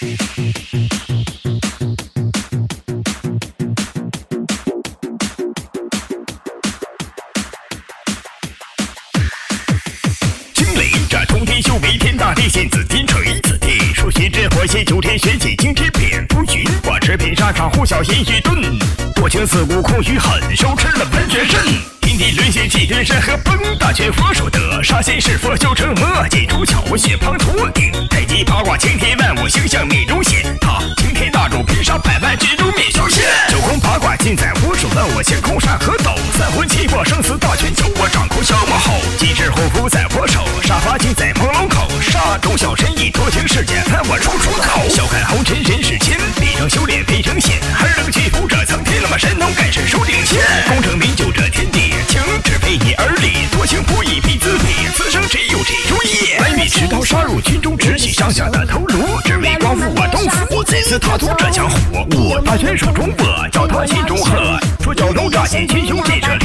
惊雷，这通天修为，天大地尽，紫金锤。子弟，说玄真火系，九天玄气，惊天变。浮云，我驰骋沙场，呼啸烟雨顿。我情似无空余恨，收持了盘旋身。天地沦陷，气吞山河崩。大权我手得，杀仙弑佛，修成魔，剑出鞘，血滂沱。青天万物星象命中显，他擎天大柱平杀百万军中灭小仙，九宫八卦尽在我手，问我星空山河斗，三魂七魄生死大权由我掌控，消魔后，机智护符在我手，杀伐尽在朦胧口，杀忠孝仁义多情世间看我出出口，笑看红尘人世间，必成修炼非成仙，还能屈服这苍天，那么神通盖世数领先，功成名就这天地，情只为你而立，多情不义必自毙，此生只有这如意，百米持刀杀入军中，上下的头颅，只为光复我东府，我再次踏足这江湖，我大权手中握，叫他心中喝，说蛟龙乍现群雄，震慑